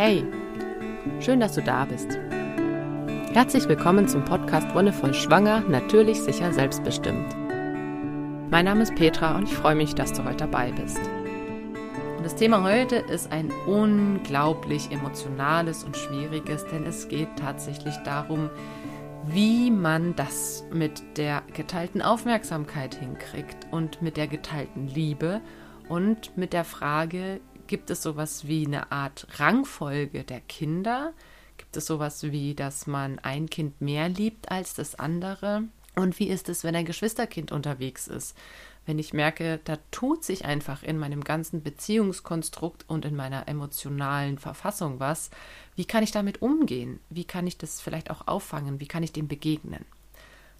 Hey, schön, dass du da bist. Herzlich willkommen zum Podcast Wonnevoll Schwanger, natürlich, sicher, selbstbestimmt. Mein Name ist Petra und ich freue mich, dass du heute dabei bist. Und das Thema heute ist ein unglaublich emotionales und schwieriges, denn es geht tatsächlich darum, wie man das mit der geteilten Aufmerksamkeit hinkriegt und mit der geteilten Liebe und mit der Frage, gibt es sowas wie eine Art Rangfolge der Kinder? Gibt es sowas wie, dass man ein Kind mehr liebt als das andere? Und wie ist es, wenn ein Geschwisterkind unterwegs ist? Wenn ich merke, da tut sich einfach in meinem ganzen Beziehungskonstrukt und in meiner emotionalen Verfassung was, wie kann ich damit umgehen? Wie kann ich das vielleicht auch auffangen? Wie kann ich dem begegnen?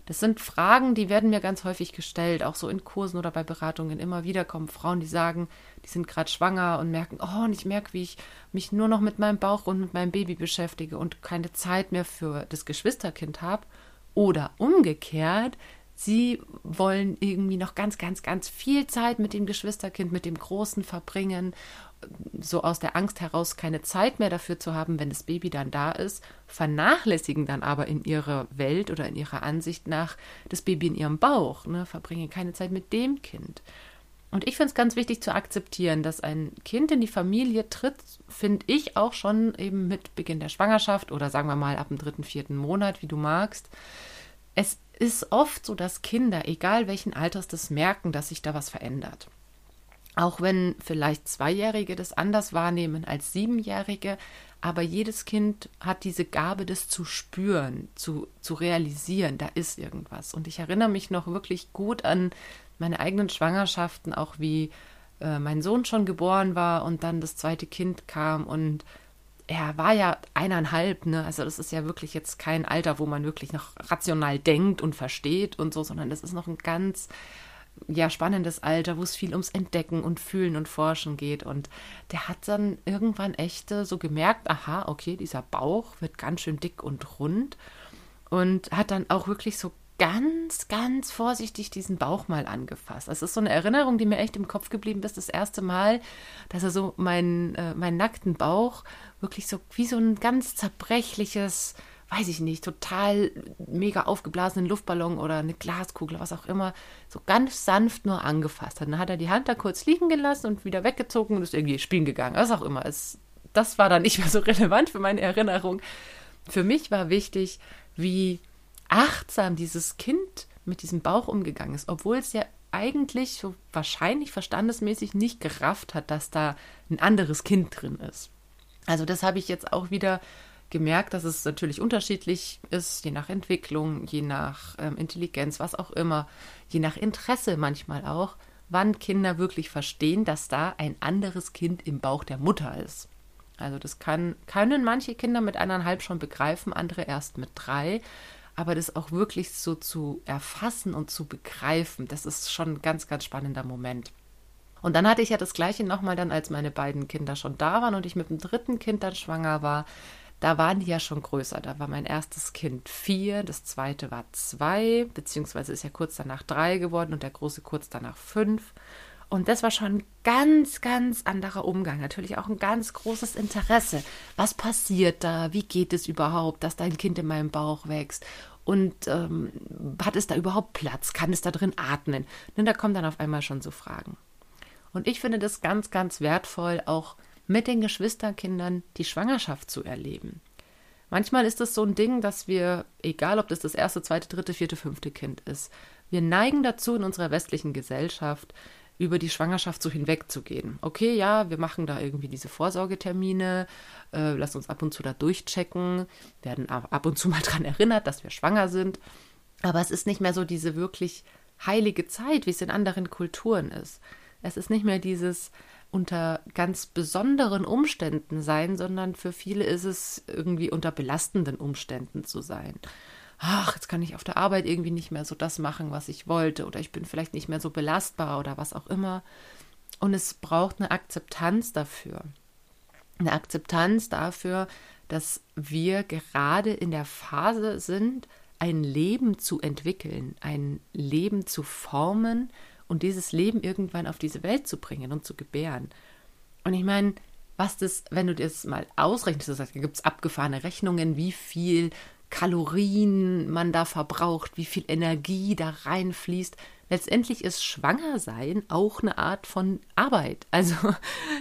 Das sind Fragen, die werden mir ganz häufig gestellt, auch so in Kursen oder bei Beratungen. Immer wieder kommen Frauen, die sagen, die sind gerade schwanger und merken, oh, und ich merke, wie ich mich nur noch mit meinem Bauch und mit meinem Baby beschäftige und keine Zeit mehr für das Geschwisterkind habe. Oder umgekehrt, sie wollen irgendwie noch ganz, ganz, ganz viel Zeit mit dem Geschwisterkind, mit dem Großen verbringen so aus der Angst heraus keine Zeit mehr dafür zu haben, wenn das Baby dann da ist, vernachlässigen dann aber in ihrer Welt oder in ihrer Ansicht nach das Baby in ihrem Bauch, ne, verbringen keine Zeit mit dem Kind. Und ich finde es ganz wichtig zu akzeptieren, dass ein Kind in die Familie tritt, finde ich auch schon eben mit Beginn der Schwangerschaft oder sagen wir mal ab dem dritten, vierten Monat, wie du magst. Es ist oft so, dass Kinder, egal welchen Alters, das merken, dass sich da was verändert. Auch wenn vielleicht Zweijährige das anders wahrnehmen als Siebenjährige, aber jedes Kind hat diese Gabe, das zu spüren, zu, zu realisieren, da ist irgendwas. Und ich erinnere mich noch wirklich gut an meine eigenen Schwangerschaften, auch wie äh, mein Sohn schon geboren war und dann das zweite Kind kam und er war ja eineinhalb, ne? Also das ist ja wirklich jetzt kein Alter, wo man wirklich noch rational denkt und versteht und so, sondern das ist noch ein ganz ja, spannendes Alter, wo es viel ums Entdecken und Fühlen und Forschen geht. Und der hat dann irgendwann echt so gemerkt, aha, okay, dieser Bauch wird ganz schön dick und rund. Und hat dann auch wirklich so ganz, ganz vorsichtig diesen Bauch mal angefasst. Das ist so eine Erinnerung, die mir echt im Kopf geblieben ist. Das erste Mal, dass er so meinen, äh, meinen nackten Bauch wirklich so wie so ein ganz zerbrechliches, weiß ich nicht, total mega aufgeblasenen Luftballon oder eine Glaskugel, was auch immer, so ganz sanft nur angefasst hat. Dann hat er die Hand da kurz liegen gelassen und wieder weggezogen und ist irgendwie spielen gegangen. Was auch immer. Es, das war dann nicht mehr so relevant für meine Erinnerung. Für mich war wichtig, wie achtsam dieses Kind mit diesem Bauch umgegangen ist, obwohl es ja eigentlich so wahrscheinlich verstandesmäßig nicht gerafft hat, dass da ein anderes Kind drin ist. Also das habe ich jetzt auch wieder gemerkt, dass es natürlich unterschiedlich ist, je nach Entwicklung, je nach ähm, Intelligenz, was auch immer, je nach Interesse manchmal auch, wann Kinder wirklich verstehen, dass da ein anderes Kind im Bauch der Mutter ist. Also das kann, können manche Kinder mit eineinhalb schon begreifen, andere erst mit drei. Aber das auch wirklich so zu erfassen und zu begreifen, das ist schon ein ganz, ganz spannender Moment. Und dann hatte ich ja das gleiche nochmal dann, als meine beiden Kinder schon da waren und ich mit dem dritten Kind dann schwanger war da waren die ja schon größer. Da war mein erstes Kind vier, das zweite war zwei, beziehungsweise ist ja kurz danach drei geworden und der große kurz danach fünf. Und das war schon ein ganz, ganz anderer Umgang. Natürlich auch ein ganz großes Interesse. Was passiert da? Wie geht es überhaupt, dass dein Kind in meinem Bauch wächst? Und ähm, hat es da überhaupt Platz? Kann es da drin atmen? Und da kommen dann auf einmal schon so Fragen. Und ich finde das ganz, ganz wertvoll, auch mit den Geschwisterkindern die Schwangerschaft zu erleben. Manchmal ist es so ein Ding, dass wir, egal ob das das erste, zweite, dritte, vierte, fünfte Kind ist, wir neigen dazu in unserer westlichen Gesellschaft, über die Schwangerschaft so hinwegzugehen. Okay, ja, wir machen da irgendwie diese Vorsorgetermine, äh, lass uns ab und zu da durchchecken, werden ab und zu mal daran erinnert, dass wir schwanger sind. Aber es ist nicht mehr so diese wirklich heilige Zeit, wie es in anderen Kulturen ist. Es ist nicht mehr dieses, unter ganz besonderen Umständen sein, sondern für viele ist es irgendwie unter belastenden Umständen zu sein. Ach, jetzt kann ich auf der Arbeit irgendwie nicht mehr so das machen, was ich wollte, oder ich bin vielleicht nicht mehr so belastbar oder was auch immer. Und es braucht eine Akzeptanz dafür. Eine Akzeptanz dafür, dass wir gerade in der Phase sind, ein Leben zu entwickeln, ein Leben zu formen, und dieses Leben irgendwann auf diese Welt zu bringen und zu gebären. Und ich meine, was das, wenn du das mal ausrechnest, das heißt, da gibt es abgefahrene Rechnungen, wie viel Kalorien man da verbraucht, wie viel Energie da reinfließt. Letztendlich ist Schwangersein auch eine Art von Arbeit. Also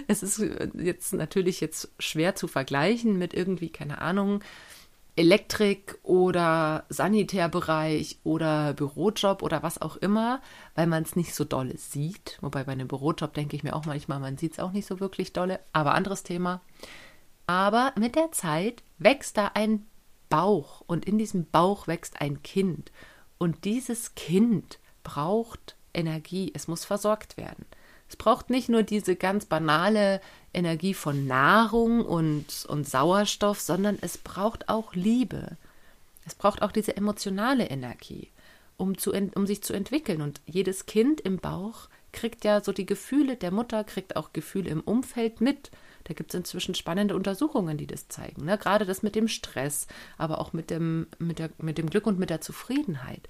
es ist jetzt natürlich jetzt schwer zu vergleichen mit irgendwie, keine Ahnung, Elektrik oder Sanitärbereich oder Bürojob oder was auch immer, weil man es nicht so dolle sieht. Wobei bei einem Bürojob denke ich mir auch manchmal, man sieht es auch nicht so wirklich dolle, aber anderes Thema. Aber mit der Zeit wächst da ein Bauch und in diesem Bauch wächst ein Kind. Und dieses Kind braucht Energie, es muss versorgt werden. Es braucht nicht nur diese ganz banale Energie von Nahrung und, und Sauerstoff, sondern es braucht auch Liebe. Es braucht auch diese emotionale Energie, um, zu, um sich zu entwickeln. Und jedes Kind im Bauch kriegt ja so die Gefühle der Mutter, kriegt auch Gefühle im Umfeld mit. Da gibt es inzwischen spannende Untersuchungen, die das zeigen. Ne? Gerade das mit dem Stress, aber auch mit dem, mit, der, mit dem Glück und mit der Zufriedenheit.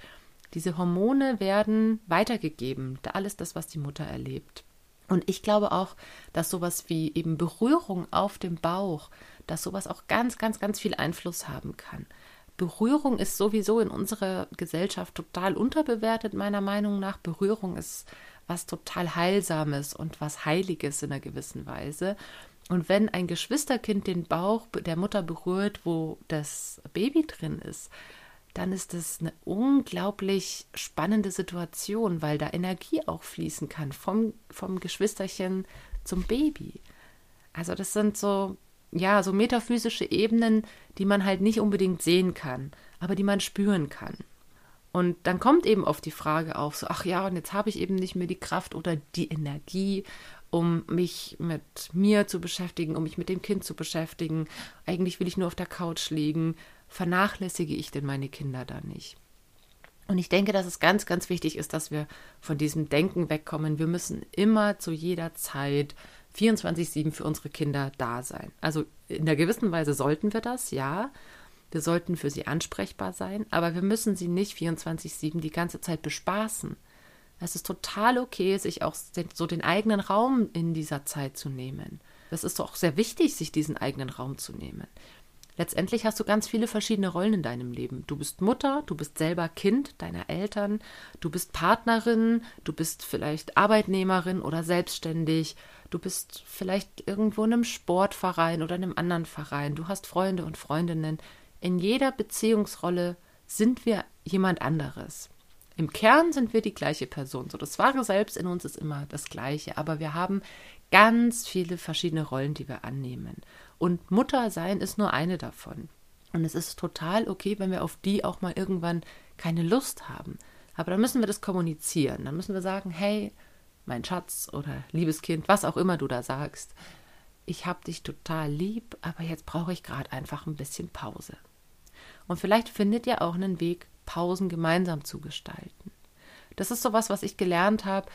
Diese Hormone werden weitergegeben, alles das, was die Mutter erlebt. Und ich glaube auch, dass sowas wie eben Berührung auf dem Bauch, dass sowas auch ganz, ganz, ganz viel Einfluss haben kann. Berührung ist sowieso in unserer Gesellschaft total unterbewertet, meiner Meinung nach. Berührung ist was total Heilsames und was Heiliges in einer gewissen Weise. Und wenn ein Geschwisterkind den Bauch der Mutter berührt, wo das Baby drin ist, dann ist das eine unglaublich spannende Situation, weil da Energie auch fließen kann vom, vom Geschwisterchen zum Baby. Also das sind so, ja, so metaphysische Ebenen, die man halt nicht unbedingt sehen kann, aber die man spüren kann. Und dann kommt eben oft die Frage auf, so, ach ja, und jetzt habe ich eben nicht mehr die Kraft oder die Energie, um mich mit mir zu beschäftigen, um mich mit dem Kind zu beschäftigen. Eigentlich will ich nur auf der Couch liegen vernachlässige ich denn meine Kinder da nicht? Und ich denke, dass es ganz, ganz wichtig ist, dass wir von diesem Denken wegkommen. Wir müssen immer zu jeder Zeit 24-7 für unsere Kinder da sein. Also in der gewissen Weise sollten wir das, ja. Wir sollten für sie ansprechbar sein, aber wir müssen sie nicht 24-7 die ganze Zeit bespaßen. Es ist total okay, sich auch so den eigenen Raum in dieser Zeit zu nehmen. Das ist doch auch sehr wichtig, sich diesen eigenen Raum zu nehmen. Letztendlich hast du ganz viele verschiedene Rollen in deinem Leben. Du bist Mutter, du bist selber Kind deiner Eltern, du bist Partnerin, du bist vielleicht Arbeitnehmerin oder selbstständig, du bist vielleicht irgendwo in einem Sportverein oder in einem anderen Verein, du hast Freunde und Freundinnen. In jeder Beziehungsrolle sind wir jemand anderes. Im Kern sind wir die gleiche Person. So das wahre Selbst in uns ist immer das gleiche, aber wir haben ganz viele verschiedene Rollen, die wir annehmen. Und Mutter sein ist nur eine davon. Und es ist total okay, wenn wir auf die auch mal irgendwann keine Lust haben. Aber dann müssen wir das kommunizieren. Dann müssen wir sagen, hey, mein Schatz oder liebes Kind, was auch immer du da sagst, ich habe dich total lieb, aber jetzt brauche ich gerade einfach ein bisschen Pause. Und vielleicht findet ihr auch einen Weg, Pausen gemeinsam zu gestalten. Das ist sowas, was ich gelernt habe,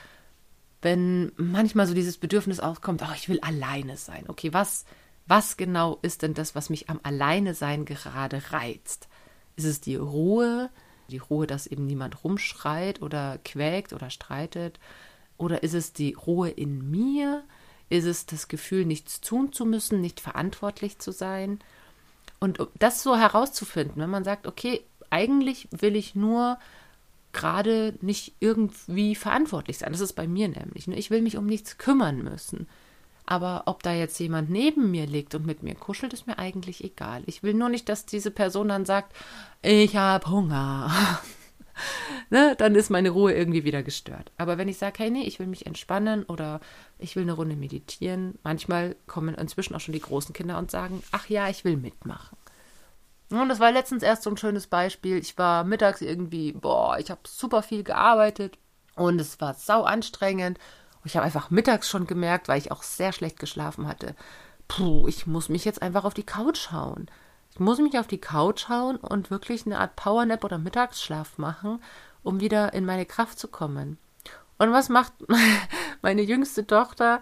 wenn manchmal so dieses Bedürfnis aufkommt, oh, ich will alleine sein. Okay, was was genau ist denn das, was mich am Alleinesein gerade reizt? Ist es die Ruhe, die Ruhe, dass eben niemand rumschreit oder quäkt oder streitet? Oder ist es die Ruhe in mir? Ist es das Gefühl, nichts tun zu müssen, nicht verantwortlich zu sein? Und das so herauszufinden, wenn man sagt, okay, eigentlich will ich nur gerade nicht irgendwie verantwortlich sein. Das ist bei mir nämlich. Ne? Ich will mich um nichts kümmern müssen. Aber ob da jetzt jemand neben mir liegt und mit mir kuschelt, ist mir eigentlich egal. Ich will nur nicht, dass diese Person dann sagt, ich habe Hunger. ne, dann ist meine Ruhe irgendwie wieder gestört. Aber wenn ich sage, hey, nee, ich will mich entspannen oder ich will eine Runde meditieren, manchmal kommen inzwischen auch schon die großen Kinder und sagen, ach ja, ich will mitmachen. Und das war letztens erst so ein schönes Beispiel. Ich war mittags irgendwie, boah, ich habe super viel gearbeitet und es war sau anstrengend ich habe einfach mittags schon gemerkt, weil ich auch sehr schlecht geschlafen hatte, puh, ich muss mich jetzt einfach auf die Couch hauen. Ich muss mich auf die Couch hauen und wirklich eine Art Powernap oder Mittagsschlaf machen, um wieder in meine Kraft zu kommen. Und was macht meine jüngste Tochter,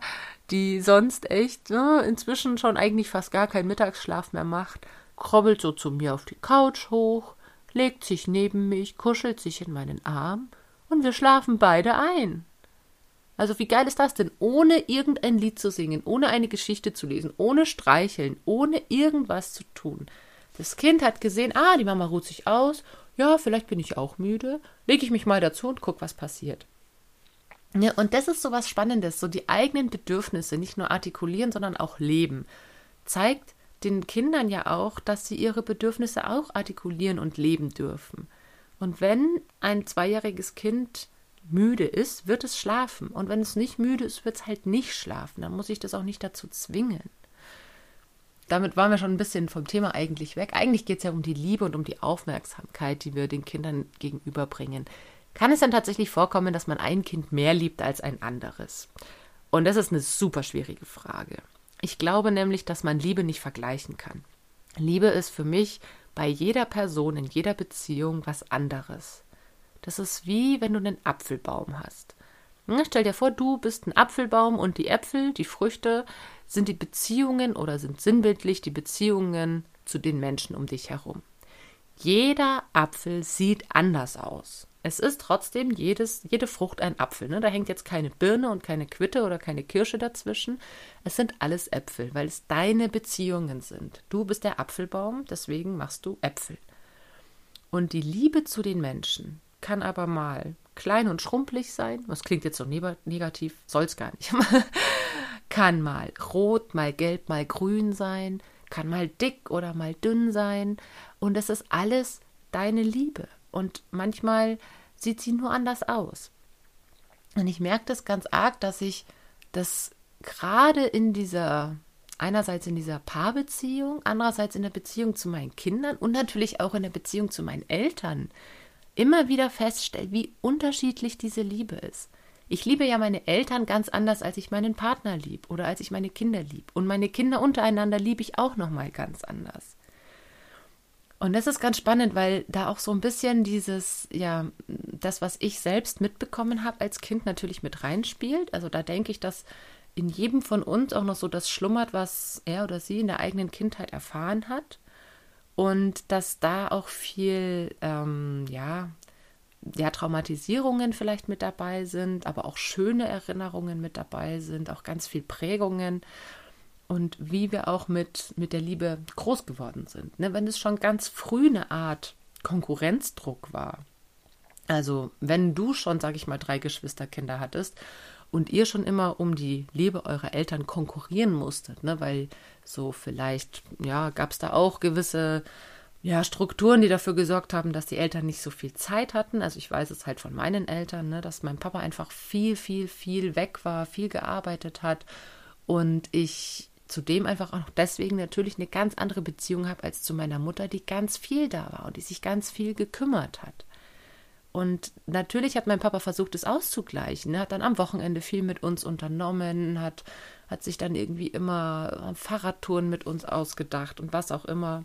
die sonst echt ne, inzwischen schon eigentlich fast gar keinen Mittagsschlaf mehr macht, krobbelt so zu mir auf die Couch hoch, legt sich neben mich, kuschelt sich in meinen Arm und wir schlafen beide ein. Also wie geil ist das denn? Ohne irgendein Lied zu singen, ohne eine Geschichte zu lesen, ohne streicheln, ohne irgendwas zu tun. Das Kind hat gesehen, ah, die Mama ruht sich aus, ja, vielleicht bin ich auch müde, lege ich mich mal dazu und guck, was passiert. Ja, und das ist so was Spannendes, so die eigenen Bedürfnisse nicht nur artikulieren, sondern auch leben. Zeigt den Kindern ja auch, dass sie ihre Bedürfnisse auch artikulieren und leben dürfen. Und wenn ein zweijähriges Kind müde ist, wird es schlafen. Und wenn es nicht müde ist, wird es halt nicht schlafen. Dann muss ich das auch nicht dazu zwingen. Damit waren wir schon ein bisschen vom Thema eigentlich weg. Eigentlich geht es ja um die Liebe und um die Aufmerksamkeit, die wir den Kindern gegenüberbringen. Kann es dann tatsächlich vorkommen, dass man ein Kind mehr liebt als ein anderes? Und das ist eine super schwierige Frage. Ich glaube nämlich, dass man Liebe nicht vergleichen kann. Liebe ist für mich bei jeder Person in jeder Beziehung was anderes. Das ist wie wenn du einen Apfelbaum hast. Hm, stell dir vor, du bist ein Apfelbaum und die Äpfel, die Früchte, sind die Beziehungen oder sind sinnbildlich die Beziehungen zu den Menschen um dich herum. Jeder Apfel sieht anders aus. Es ist trotzdem jedes, jede Frucht ein Apfel. Ne? Da hängt jetzt keine Birne und keine Quitte oder keine Kirsche dazwischen. Es sind alles Äpfel, weil es deine Beziehungen sind. Du bist der Apfelbaum, deswegen machst du Äpfel. Und die Liebe zu den Menschen kann aber mal klein und schrumpelig sein. Das klingt jetzt so negativ, soll es gar nicht. kann mal rot, mal gelb, mal grün sein. Kann mal dick oder mal dünn sein. Und es ist alles deine Liebe. Und manchmal sieht sie nur anders aus. Und ich merke das ganz arg, dass ich das gerade in dieser, einerseits in dieser Paarbeziehung, andererseits in der Beziehung zu meinen Kindern und natürlich auch in der Beziehung zu meinen Eltern immer wieder feststelle, wie unterschiedlich diese Liebe ist. Ich liebe ja meine Eltern ganz anders, als ich meinen Partner lieb oder als ich meine Kinder lieb. Und meine Kinder untereinander liebe ich auch nochmal ganz anders. Und das ist ganz spannend, weil da auch so ein bisschen dieses, ja, das, was ich selbst mitbekommen habe als Kind, natürlich mit reinspielt. Also da denke ich, dass in jedem von uns auch noch so das schlummert, was er oder sie in der eigenen Kindheit erfahren hat. Und dass da auch viel, ähm, ja, ja, Traumatisierungen vielleicht mit dabei sind, aber auch schöne Erinnerungen mit dabei sind, auch ganz viel Prägungen und wie wir auch mit, mit der Liebe groß geworden sind. Ne? Wenn es schon ganz früh eine Art Konkurrenzdruck war. Also wenn du schon, sag ich mal, drei Geschwisterkinder hattest und ihr schon immer um die Liebe eurer Eltern konkurrieren musstet, ne? weil so vielleicht, ja, gab es da auch gewisse ja, Strukturen, die dafür gesorgt haben, dass die Eltern nicht so viel Zeit hatten. Also ich weiß es halt von meinen Eltern, ne, dass mein Papa einfach viel, viel, viel weg war, viel gearbeitet hat und ich zudem einfach auch deswegen natürlich eine ganz andere Beziehung habe als zu meiner Mutter, die ganz viel da war und die sich ganz viel gekümmert hat. Und natürlich hat mein Papa versucht, es auszugleichen. Er hat dann am Wochenende viel mit uns unternommen, hat, hat sich dann irgendwie immer Fahrradtouren mit uns ausgedacht und was auch immer.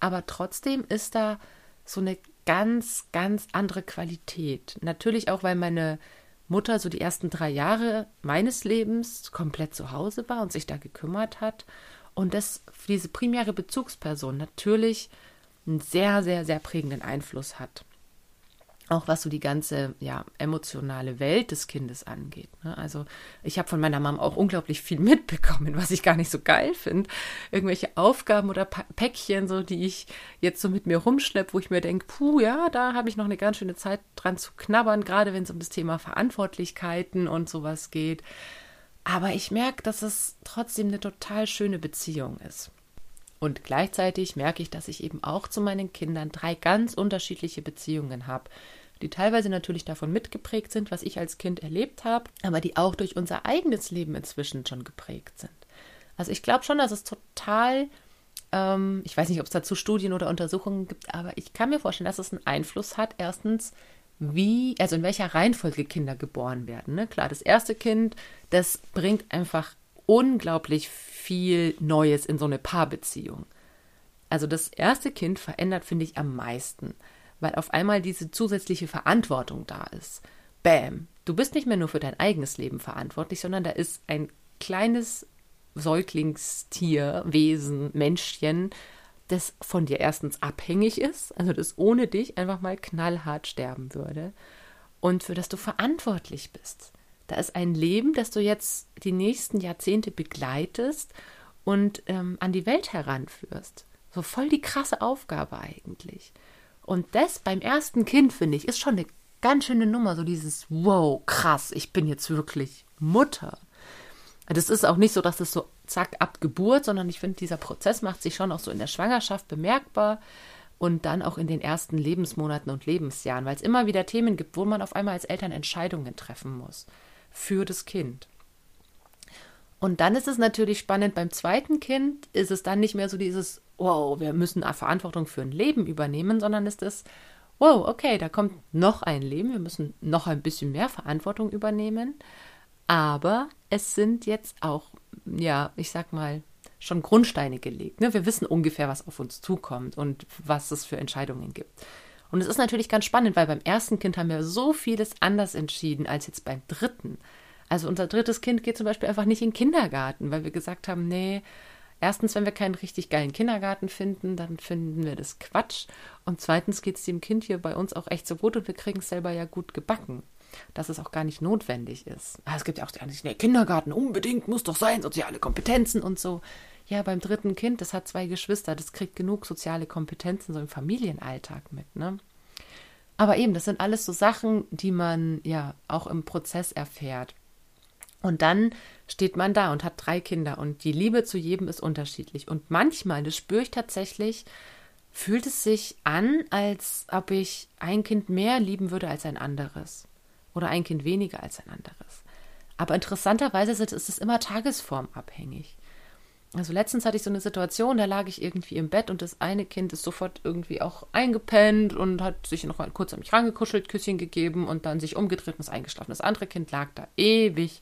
Aber trotzdem ist da so eine ganz, ganz andere Qualität. Natürlich auch, weil meine Mutter so die ersten drei Jahre meines Lebens komplett zu Hause war und sich da gekümmert hat. Und dass diese primäre Bezugsperson natürlich einen sehr, sehr, sehr prägenden Einfluss hat auch was so die ganze ja, emotionale Welt des Kindes angeht. Ne? Also ich habe von meiner Mom auch unglaublich viel mitbekommen, was ich gar nicht so geil finde. Irgendwelche Aufgaben oder Päckchen, so die ich jetzt so mit mir rumschleppe, wo ich mir denke, puh, ja, da habe ich noch eine ganz schöne Zeit dran zu knabbern, gerade wenn es um das Thema Verantwortlichkeiten und sowas geht. Aber ich merke, dass es trotzdem eine total schöne Beziehung ist. Und gleichzeitig merke ich, dass ich eben auch zu meinen Kindern drei ganz unterschiedliche Beziehungen habe die teilweise natürlich davon mitgeprägt sind, was ich als Kind erlebt habe, aber die auch durch unser eigenes Leben inzwischen schon geprägt sind. Also ich glaube schon, dass es total, ähm, ich weiß nicht, ob es dazu Studien oder Untersuchungen gibt, aber ich kann mir vorstellen, dass es einen Einfluss hat. Erstens, wie, also in welcher Reihenfolge Kinder geboren werden. Ne? Klar, das erste Kind, das bringt einfach unglaublich viel Neues in so eine Paarbeziehung. Also das erste Kind verändert, finde ich, am meisten weil auf einmal diese zusätzliche Verantwortung da ist. Bäm, du bist nicht mehr nur für dein eigenes Leben verantwortlich, sondern da ist ein kleines Säuglingstier, Wesen, Menschchen, das von dir erstens abhängig ist, also das ohne dich einfach mal knallhart sterben würde und für das du verantwortlich bist. Da ist ein Leben, das du jetzt die nächsten Jahrzehnte begleitest und ähm, an die Welt heranführst. So voll die krasse Aufgabe eigentlich. Und das beim ersten Kind, finde ich, ist schon eine ganz schöne Nummer. So dieses, wow, krass, ich bin jetzt wirklich Mutter. Das ist auch nicht so, dass es so zack ab Geburt, sondern ich finde, dieser Prozess macht sich schon auch so in der Schwangerschaft bemerkbar und dann auch in den ersten Lebensmonaten und Lebensjahren, weil es immer wieder Themen gibt, wo man auf einmal als Eltern Entscheidungen treffen muss für das Kind. Und dann ist es natürlich spannend, beim zweiten Kind ist es dann nicht mehr so dieses, wow, wir müssen Verantwortung für ein Leben übernehmen, sondern ist es, wow, okay, da kommt noch ein Leben, wir müssen noch ein bisschen mehr Verantwortung übernehmen. Aber es sind jetzt auch, ja, ich sag mal, schon Grundsteine gelegt. Ne? Wir wissen ungefähr, was auf uns zukommt und was es für Entscheidungen gibt. Und es ist natürlich ganz spannend, weil beim ersten Kind haben wir so vieles anders entschieden als jetzt beim dritten. Also unser drittes Kind geht zum Beispiel einfach nicht in den Kindergarten, weil wir gesagt haben, nee, erstens, wenn wir keinen richtig geilen Kindergarten finden, dann finden wir das Quatsch. Und zweitens geht es dem Kind hier bei uns auch echt so gut und wir kriegen es selber ja gut gebacken. Dass es auch gar nicht notwendig ist. Ah, es gibt ja auch die anderen, nee, Kindergarten unbedingt, muss doch sein, soziale Kompetenzen und so. Ja, beim dritten Kind, das hat zwei Geschwister, das kriegt genug soziale Kompetenzen so im Familienalltag mit, ne? Aber eben, das sind alles so Sachen, die man ja auch im Prozess erfährt. Und dann steht man da und hat drei Kinder und die Liebe zu jedem ist unterschiedlich. Und manchmal, das spüre ich tatsächlich, fühlt es sich an, als ob ich ein Kind mehr lieben würde als ein anderes. Oder ein Kind weniger als ein anderes. Aber interessanterweise ist es immer tagesformabhängig. Also letztens hatte ich so eine Situation, da lag ich irgendwie im Bett und das eine Kind ist sofort irgendwie auch eingepennt und hat sich noch mal kurz an mich rangekuschelt, Küsschen gegeben und dann sich umgedreht und ist eingeschlafen. Das andere Kind lag da ewig,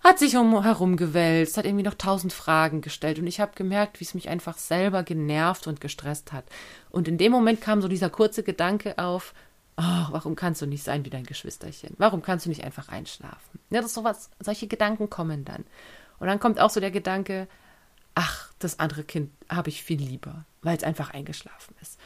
hat sich um, herumgewälzt, hat irgendwie noch tausend Fragen gestellt und ich habe gemerkt, wie es mich einfach selber genervt und gestresst hat. Und in dem Moment kam so dieser kurze Gedanke auf, oh, warum kannst du nicht sein wie dein Geschwisterchen? Warum kannst du nicht einfach einschlafen? Ja, das ist sowas, solche Gedanken kommen dann. Und dann kommt auch so der Gedanke, ach, das andere Kind habe ich viel lieber, weil es einfach eingeschlafen ist.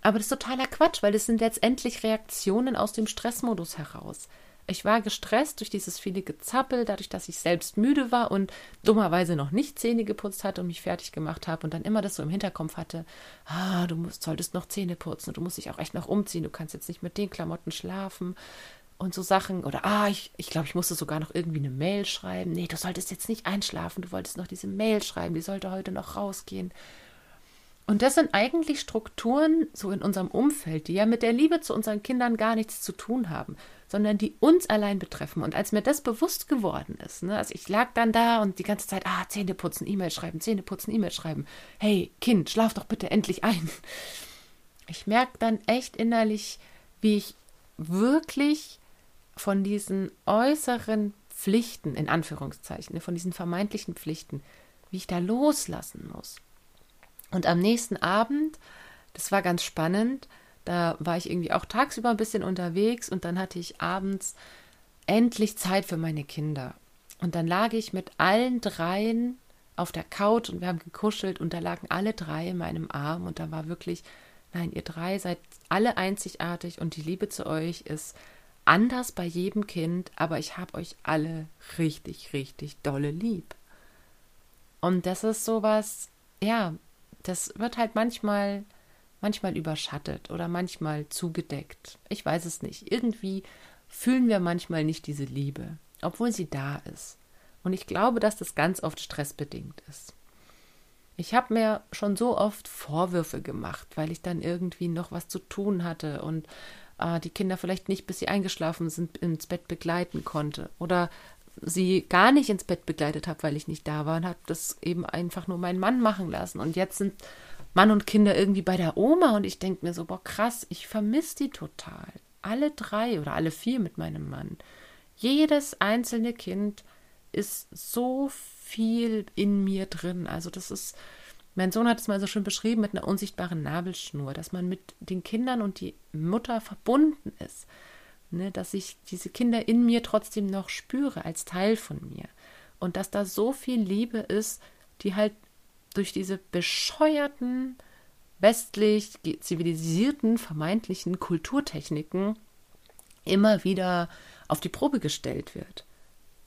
Aber das ist totaler Quatsch, weil das sind letztendlich Reaktionen aus dem Stressmodus heraus. Ich war gestresst durch dieses viele Gezappel, dadurch, dass ich selbst müde war und dummerweise noch nicht Zähne geputzt hatte und mich fertig gemacht habe und dann immer das so im Hinterkopf hatte, ah, du musst, solltest noch Zähne putzen du musst dich auch echt noch umziehen, du kannst jetzt nicht mit den Klamotten schlafen und so Sachen. Oder, ah, ich, ich glaube, ich musste sogar noch irgendwie eine Mail schreiben. Nee, du solltest jetzt nicht einschlafen, du wolltest noch diese Mail schreiben, die sollte heute noch rausgehen. Und das sind eigentlich Strukturen so in unserem Umfeld, die ja mit der Liebe zu unseren Kindern gar nichts zu tun haben, sondern die uns allein betreffen. Und als mir das bewusst geworden ist, ne, also ich lag dann da und die ganze Zeit, ah, Zähne putzen, E-Mail schreiben, Zähne putzen, E-Mail schreiben. Hey, Kind, schlaf doch bitte endlich ein. Ich merke dann echt innerlich, wie ich wirklich von diesen äußeren Pflichten, in Anführungszeichen, von diesen vermeintlichen Pflichten, wie ich da loslassen muss. Und am nächsten Abend, das war ganz spannend, da war ich irgendwie auch tagsüber ein bisschen unterwegs und dann hatte ich abends endlich Zeit für meine Kinder. Und dann lag ich mit allen dreien auf der Couch und wir haben gekuschelt und da lagen alle drei in meinem Arm und da war wirklich, nein, ihr drei seid alle einzigartig und die Liebe zu euch ist anders bei jedem Kind, aber ich habe euch alle richtig, richtig dolle lieb. Und das ist sowas, ja, das wird halt manchmal, manchmal überschattet oder manchmal zugedeckt. Ich weiß es nicht. Irgendwie fühlen wir manchmal nicht diese Liebe, obwohl sie da ist. Und ich glaube, dass das ganz oft stressbedingt ist. Ich habe mir schon so oft Vorwürfe gemacht, weil ich dann irgendwie noch was zu tun hatte und äh, die Kinder vielleicht nicht, bis sie eingeschlafen sind, ins Bett begleiten konnte. Oder sie gar nicht ins Bett begleitet habe, weil ich nicht da war und habe das eben einfach nur meinen Mann machen lassen. Und jetzt sind Mann und Kinder irgendwie bei der Oma und ich denke mir so, boah, krass, ich vermisse die total. Alle drei oder alle vier mit meinem Mann. Jedes einzelne Kind ist so viel in mir drin. Also das ist mein Sohn hat es mal so schön beschrieben mit einer unsichtbaren Nabelschnur, dass man mit den Kindern und die Mutter verbunden ist. Ne, dass ich diese Kinder in mir trotzdem noch spüre als Teil von mir. Und dass da so viel Liebe ist, die halt durch diese bescheuerten, westlich zivilisierten, vermeintlichen Kulturtechniken immer wieder auf die Probe gestellt wird.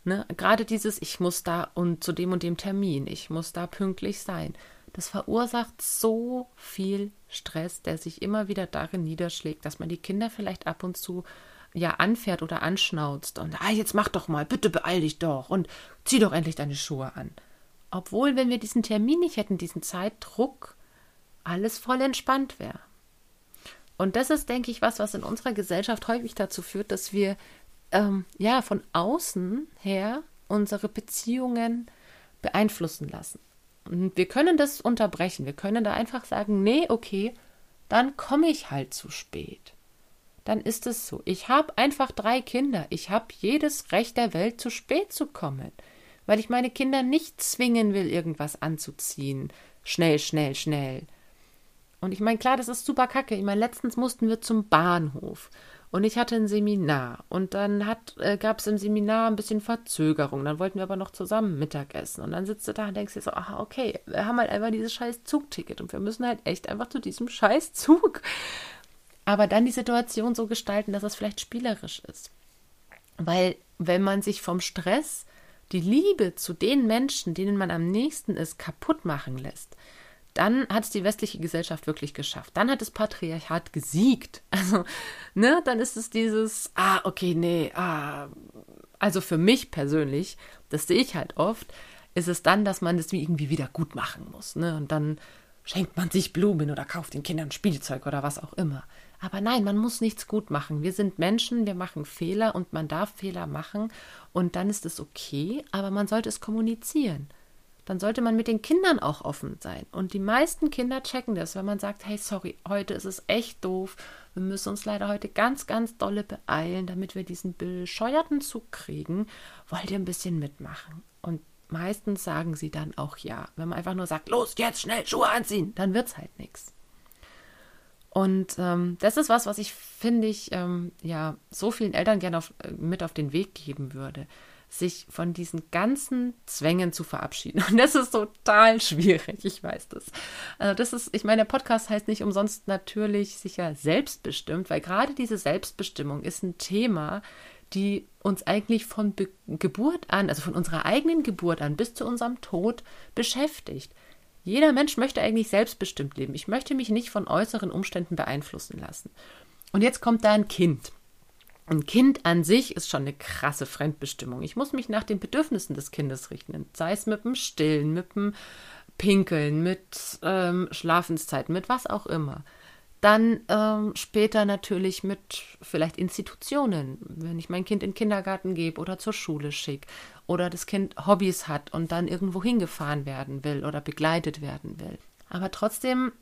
Ne? Gerade dieses, ich muss da und zu dem und dem Termin, ich muss da pünktlich sein. Das verursacht so viel Stress, der sich immer wieder darin niederschlägt, dass man die Kinder vielleicht ab und zu ja anfährt oder anschnauzt und ah, jetzt mach doch mal, bitte beeil dich doch und zieh doch endlich deine Schuhe an. Obwohl, wenn wir diesen Termin nicht hätten, diesen Zeitdruck, alles voll entspannt wäre. Und das ist, denke ich, was, was in unserer Gesellschaft häufig dazu führt, dass wir ähm, ja von außen her unsere Beziehungen beeinflussen lassen. Und wir können das unterbrechen. Wir können da einfach sagen, nee, okay, dann komme ich halt zu spät. Dann ist es so. Ich habe einfach drei Kinder. Ich habe jedes Recht der Welt, zu spät zu kommen, weil ich meine Kinder nicht zwingen will, irgendwas anzuziehen. Schnell, schnell, schnell. Und ich meine, klar, das ist super kacke. Ich meine, letztens mussten wir zum Bahnhof und ich hatte ein Seminar und dann äh, gab es im Seminar ein bisschen Verzögerung. Dann wollten wir aber noch zusammen Mittagessen und dann sitzt du da und denkst dir so, aha, okay, wir haben halt einfach dieses scheiß Zugticket und wir müssen halt echt einfach zu diesem scheiß Zug. Aber dann die Situation so gestalten, dass es vielleicht spielerisch ist. Weil wenn man sich vom Stress die Liebe zu den Menschen, denen man am nächsten ist, kaputt machen lässt, dann hat es die westliche Gesellschaft wirklich geschafft. Dann hat das Patriarchat gesiegt. Also, ne, dann ist es dieses, ah, okay, nee, ah. Also für mich persönlich, das sehe ich halt oft, ist es dann, dass man das irgendwie wieder gut machen muss. Ne? Und dann schenkt man sich Blumen oder kauft den Kindern Spielzeug oder was auch immer. Aber nein, man muss nichts gut machen. Wir sind Menschen, wir machen Fehler und man darf Fehler machen und dann ist es okay, aber man sollte es kommunizieren dann sollte man mit den Kindern auch offen sein. Und die meisten Kinder checken das, wenn man sagt, hey, sorry, heute ist es echt doof. Wir müssen uns leider heute ganz, ganz dolle beeilen, damit wir diesen bescheuerten Zug kriegen. Wollt ihr ein bisschen mitmachen? Und meistens sagen sie dann auch ja. Wenn man einfach nur sagt, los, jetzt schnell Schuhe anziehen, dann wird es halt nichts. Und ähm, das ist was, was ich, finde ich, ähm, ja, so vielen Eltern gerne auf, äh, mit auf den Weg geben würde sich von diesen ganzen Zwängen zu verabschieden. Und das ist total schwierig, ich weiß das. Also das ist, ich meine, der Podcast heißt nicht umsonst natürlich sicher selbstbestimmt, weil gerade diese Selbstbestimmung ist ein Thema, die uns eigentlich von Be Geburt an, also von unserer eigenen Geburt an bis zu unserem Tod beschäftigt. Jeder Mensch möchte eigentlich selbstbestimmt leben. Ich möchte mich nicht von äußeren Umständen beeinflussen lassen. Und jetzt kommt da ein Kind ein Kind an sich ist schon eine krasse Fremdbestimmung. Ich muss mich nach den Bedürfnissen des Kindes richten, sei es mit dem Stillen, mit dem Pinkeln, mit ähm, Schlafenszeiten, mit was auch immer. Dann ähm, später natürlich mit vielleicht Institutionen, wenn ich mein Kind in den Kindergarten gebe oder zur Schule schicke oder das Kind Hobbys hat und dann irgendwo hingefahren werden will oder begleitet werden will. Aber trotzdem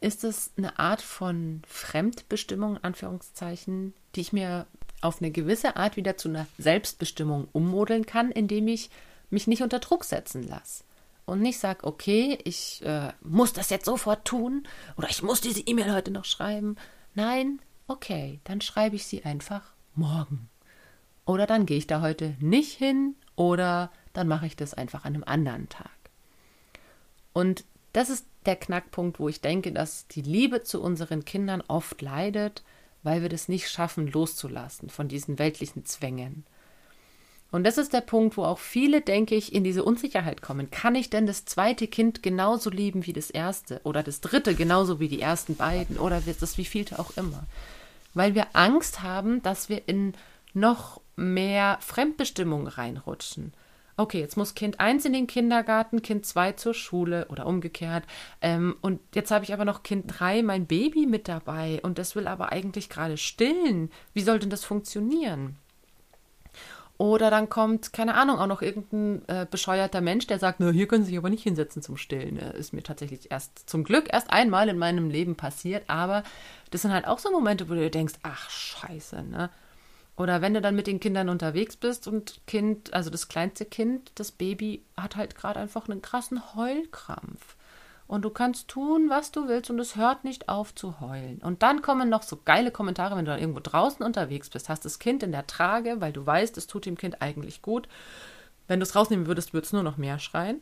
ist es eine Art von Fremdbestimmung, Anführungszeichen, die ich mir auf eine gewisse Art wieder zu einer Selbstbestimmung ummodeln kann, indem ich mich nicht unter Druck setzen lasse. Und nicht sage, okay, ich äh, muss das jetzt sofort tun oder ich muss diese E-Mail heute noch schreiben. Nein, okay, dann schreibe ich sie einfach morgen. Oder dann gehe ich da heute nicht hin oder dann mache ich das einfach an einem anderen Tag. Und das ist der Knackpunkt, wo ich denke, dass die Liebe zu unseren Kindern oft leidet, weil wir das nicht schaffen, loszulassen von diesen weltlichen Zwängen. Und das ist der Punkt, wo auch viele, denke ich, in diese Unsicherheit kommen. Kann ich denn das zweite Kind genauso lieben wie das erste? Oder das dritte genauso wie die ersten beiden? Oder das wievielte auch immer? Weil wir Angst haben, dass wir in noch mehr Fremdbestimmung reinrutschen okay, jetzt muss Kind 1 in den Kindergarten, Kind 2 zur Schule oder umgekehrt. Ähm, und jetzt habe ich aber noch Kind 3, mein Baby mit dabei und das will aber eigentlich gerade stillen. Wie soll denn das funktionieren? Oder dann kommt, keine Ahnung, auch noch irgendein äh, bescheuerter Mensch, der sagt, na, hier können Sie sich aber nicht hinsetzen zum Stillen. Äh, ist mir tatsächlich erst, zum Glück erst einmal in meinem Leben passiert, aber das sind halt auch so Momente, wo du dir denkst, ach scheiße, ne? Oder wenn du dann mit den Kindern unterwegs bist und Kind, also das kleinste Kind, das Baby, hat halt gerade einfach einen krassen Heulkrampf. Und du kannst tun, was du willst und es hört nicht auf zu heulen. Und dann kommen noch so geile Kommentare, wenn du dann irgendwo draußen unterwegs bist, hast das Kind in der Trage, weil du weißt, es tut dem Kind eigentlich gut. Wenn du es rausnehmen würdest, würde es nur noch mehr schreien.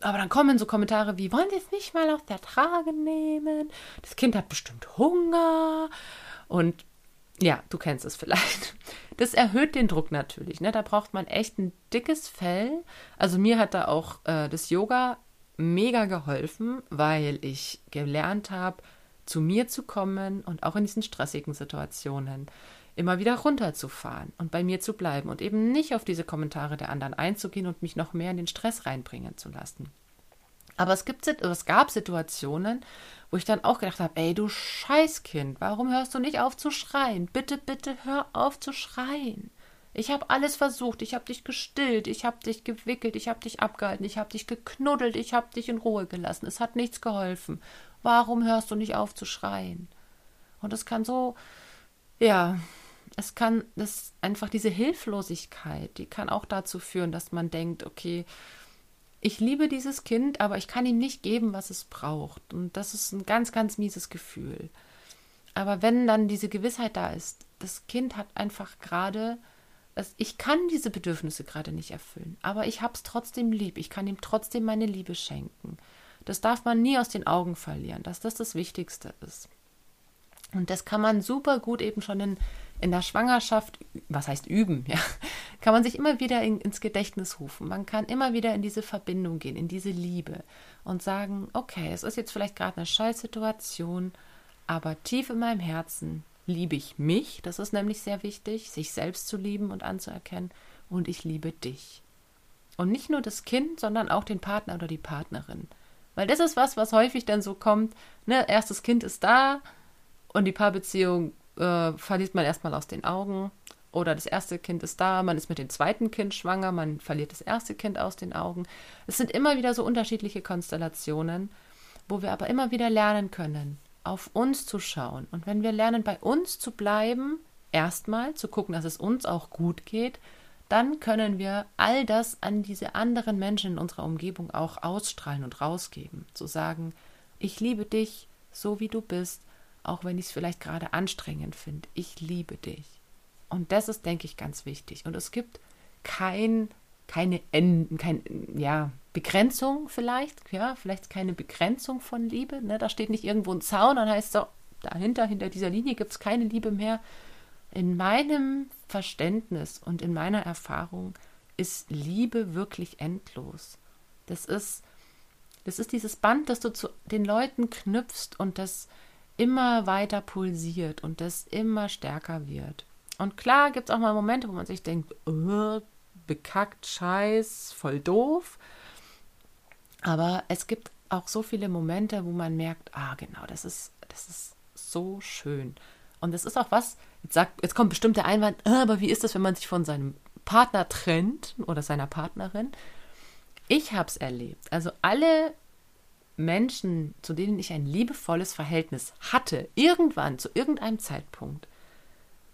Aber dann kommen so Kommentare wie, wollen Sie es nicht mal aus der Trage nehmen? Das Kind hat bestimmt Hunger. Und ja, du kennst es vielleicht. das erhöht den Druck natürlich. Ne? Da braucht man echt ein dickes Fell. Also mir hat da auch äh, das Yoga mega geholfen, weil ich gelernt habe, zu mir zu kommen und auch in diesen stressigen Situationen immer wieder runterzufahren und bei mir zu bleiben und eben nicht auf diese Kommentare der anderen einzugehen und mich noch mehr in den Stress reinbringen zu lassen. Aber es, gibt, es gab Situationen, wo ich dann auch gedacht habe, ey du Scheißkind, warum hörst du nicht auf zu schreien? Bitte, bitte hör auf zu schreien. Ich habe alles versucht, ich habe dich gestillt, ich habe dich gewickelt, ich habe dich abgehalten, ich habe dich geknuddelt, ich habe dich in Ruhe gelassen. Es hat nichts geholfen. Warum hörst du nicht auf zu schreien? Und es kann so, ja, es kann, das einfach diese Hilflosigkeit, die kann auch dazu führen, dass man denkt, okay, ich liebe dieses Kind, aber ich kann ihm nicht geben, was es braucht. Und das ist ein ganz, ganz mieses Gefühl. Aber wenn dann diese Gewissheit da ist, das Kind hat einfach gerade ich kann diese Bedürfnisse gerade nicht erfüllen, aber ich habe es trotzdem lieb. Ich kann ihm trotzdem meine Liebe schenken. Das darf man nie aus den Augen verlieren, dass das das Wichtigste ist. Und das kann man super gut eben schon in, in der Schwangerschaft, was heißt üben, ja, kann man sich immer wieder in, ins Gedächtnis rufen. Man kann immer wieder in diese Verbindung gehen, in diese Liebe und sagen, okay, es ist jetzt vielleicht gerade eine Scheißsituation, aber tief in meinem Herzen liebe ich mich, das ist nämlich sehr wichtig, sich selbst zu lieben und anzuerkennen, und ich liebe dich. Und nicht nur das Kind, sondern auch den Partner oder die Partnerin. Weil das ist was, was häufig dann so kommt, ne, erstes Kind ist da und die Paarbeziehung äh, verliert man erstmal aus den Augen. Oder das erste Kind ist da, man ist mit dem zweiten Kind schwanger, man verliert das erste Kind aus den Augen. Es sind immer wieder so unterschiedliche Konstellationen, wo wir aber immer wieder lernen können, auf uns zu schauen. Und wenn wir lernen, bei uns zu bleiben, erstmal zu gucken, dass es uns auch gut geht, dann können wir all das an diese anderen Menschen in unserer Umgebung auch ausstrahlen und rausgeben. Zu sagen, ich liebe dich so wie du bist, auch wenn ich es vielleicht gerade anstrengend finde. Ich liebe dich. Und das ist, denke ich, ganz wichtig. Und es gibt kein, keine Enden, kein, ja, Begrenzung vielleicht, ja, vielleicht keine Begrenzung von Liebe. Ne? Da steht nicht irgendwo ein Zaun, dann heißt so, dahinter, hinter dieser Linie gibt es keine Liebe mehr. In meinem Verständnis und in meiner Erfahrung ist Liebe wirklich endlos. Das ist, das ist dieses Band, das du zu den Leuten knüpfst und das immer weiter pulsiert und das immer stärker wird. Und klar gibt es auch mal Momente, wo man sich denkt, oh, bekackt, scheiß, voll doof. Aber es gibt auch so viele Momente, wo man merkt, ah, genau, das ist, das ist so schön. Und das ist auch was, jetzt, sagt, jetzt kommt bestimmt der Einwand, ah, aber wie ist das, wenn man sich von seinem Partner trennt oder seiner Partnerin? Ich habe es erlebt. Also alle Menschen, zu denen ich ein liebevolles Verhältnis hatte, irgendwann, zu irgendeinem Zeitpunkt,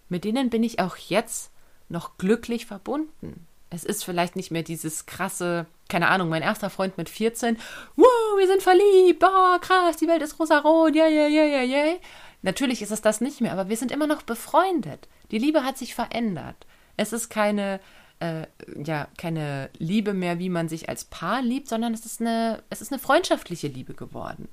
mit denen bin ich auch jetzt noch glücklich verbunden. Es ist vielleicht nicht mehr dieses krasse, keine Ahnung, mein erster Freund mit 14, wow, wir sind verliebt, oh, krass, die Welt ist rosarot, yeah, yeah, yeah, yeah, yeah. Natürlich ist es das nicht mehr, aber wir sind immer noch befreundet. Die Liebe hat sich verändert. Es ist keine, äh, ja, keine Liebe mehr, wie man sich als Paar liebt, sondern es ist eine, es ist eine freundschaftliche Liebe geworden.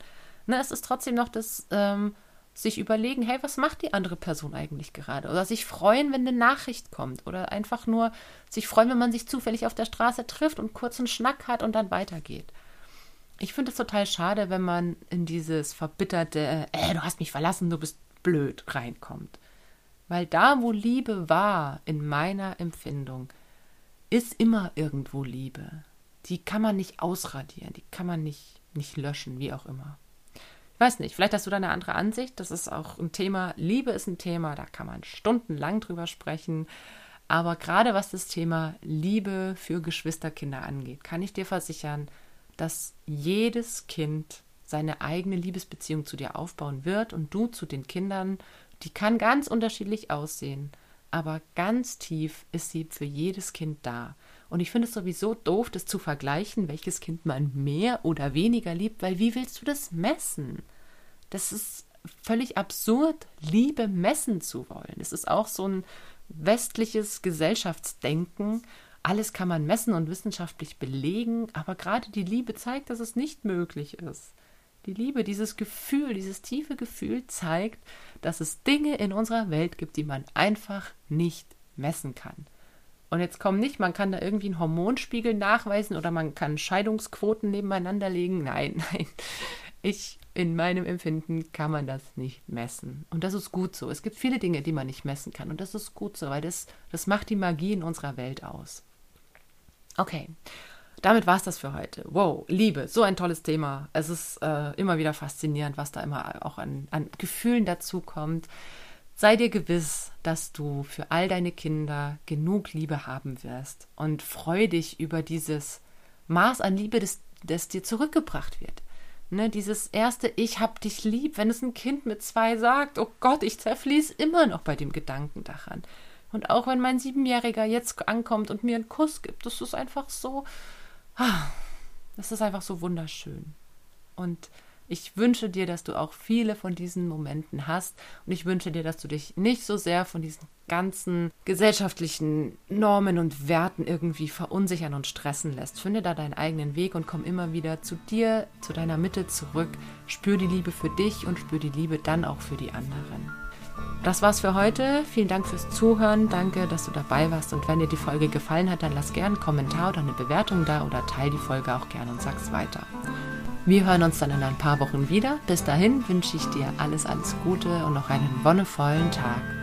Ne, es ist trotzdem noch das, ähm, sich überlegen, hey, was macht die andere Person eigentlich gerade? Oder sich freuen, wenn eine Nachricht kommt. Oder einfach nur sich freuen, wenn man sich zufällig auf der Straße trifft und kurz einen Schnack hat und dann weitergeht. Ich finde es total schade, wenn man in dieses verbitterte, äh, du hast mich verlassen, du bist blöd reinkommt. Weil da, wo Liebe war, in meiner Empfindung, ist immer irgendwo Liebe. Die kann man nicht ausradieren, die kann man nicht, nicht löschen, wie auch immer weiß nicht, vielleicht hast du da eine andere Ansicht. Das ist auch ein Thema. Liebe ist ein Thema, da kann man stundenlang drüber sprechen. Aber gerade was das Thema Liebe für Geschwisterkinder angeht, kann ich dir versichern, dass jedes Kind seine eigene Liebesbeziehung zu dir aufbauen wird und du zu den Kindern. Die kann ganz unterschiedlich aussehen, aber ganz tief ist sie für jedes Kind da. Und ich finde es sowieso doof, das zu vergleichen, welches Kind man mehr oder weniger liebt, weil wie willst du das messen? Das ist völlig absurd, Liebe messen zu wollen. Es ist auch so ein westliches Gesellschaftsdenken. Alles kann man messen und wissenschaftlich belegen, aber gerade die Liebe zeigt, dass es nicht möglich ist. Die Liebe, dieses Gefühl, dieses tiefe Gefühl zeigt, dass es Dinge in unserer Welt gibt, die man einfach nicht messen kann. Und jetzt kommt nicht, man kann da irgendwie einen Hormonspiegel nachweisen oder man kann Scheidungsquoten nebeneinander legen. Nein, nein. Ich, in meinem Empfinden, kann man das nicht messen. Und das ist gut so. Es gibt viele Dinge, die man nicht messen kann. Und das ist gut so, weil das, das macht die Magie in unserer Welt aus. Okay. Damit war es das für heute. Wow, Liebe, so ein tolles Thema. Es ist äh, immer wieder faszinierend, was da immer auch an, an Gefühlen dazu kommt. Sei dir gewiss, dass du für all deine Kinder genug Liebe haben wirst und freu dich über dieses Maß an Liebe, das, das dir zurückgebracht wird. Ne, dieses erste Ich hab dich lieb, wenn es ein Kind mit zwei sagt, oh Gott, ich zerfließ immer noch bei dem Gedanken daran. Und auch wenn mein Siebenjähriger jetzt ankommt und mir einen Kuss gibt, das ist einfach so, ah, das ist einfach so wunderschön. Und ich wünsche dir, dass du auch viele von diesen Momenten hast und ich wünsche dir, dass du dich nicht so sehr von diesen ganzen gesellschaftlichen Normen und Werten irgendwie verunsichern und stressen lässt. Finde da deinen eigenen Weg und komm immer wieder zu dir, zu deiner Mitte zurück. Spür die Liebe für dich und spür die Liebe dann auch für die anderen. Das war's für heute. Vielen Dank fürs Zuhören. Danke, dass du dabei warst. Und wenn dir die Folge gefallen hat, dann lass gerne einen Kommentar oder eine Bewertung da oder teile die Folge auch gerne und sag's weiter. Wir hören uns dann in ein paar Wochen wieder. Bis dahin wünsche ich dir alles, alles Gute und noch einen wonnevollen Tag.